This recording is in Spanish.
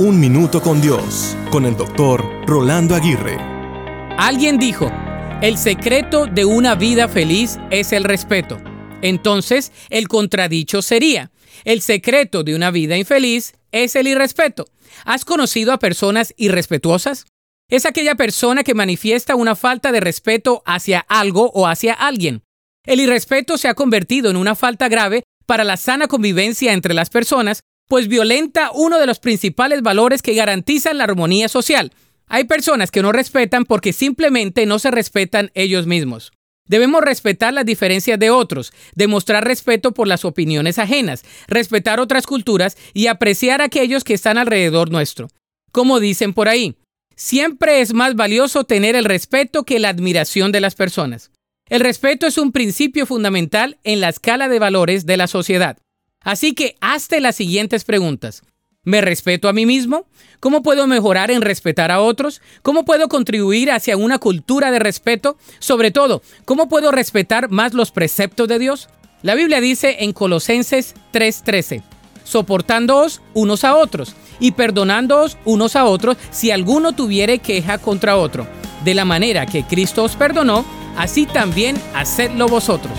Un Minuto con Dios, con el doctor Rolando Aguirre. Alguien dijo, el secreto de una vida feliz es el respeto. Entonces, el contradicho sería, el secreto de una vida infeliz es el irrespeto. ¿Has conocido a personas irrespetuosas? Es aquella persona que manifiesta una falta de respeto hacia algo o hacia alguien. El irrespeto se ha convertido en una falta grave para la sana convivencia entre las personas, pues violenta uno de los principales valores que garantizan la armonía social. Hay personas que no respetan porque simplemente no se respetan ellos mismos. Debemos respetar las diferencias de otros, demostrar respeto por las opiniones ajenas, respetar otras culturas y apreciar a aquellos que están alrededor nuestro. Como dicen por ahí, siempre es más valioso tener el respeto que la admiración de las personas. El respeto es un principio fundamental en la escala de valores de la sociedad. Así que hazte las siguientes preguntas. ¿Me respeto a mí mismo? ¿Cómo puedo mejorar en respetar a otros? ¿Cómo puedo contribuir hacia una cultura de respeto? Sobre todo, ¿cómo puedo respetar más los preceptos de Dios? La Biblia dice en Colosenses 3:13, soportándoos unos a otros y perdonándoos unos a otros si alguno tuviere queja contra otro. De la manera que Cristo os perdonó, así también hacedlo vosotros.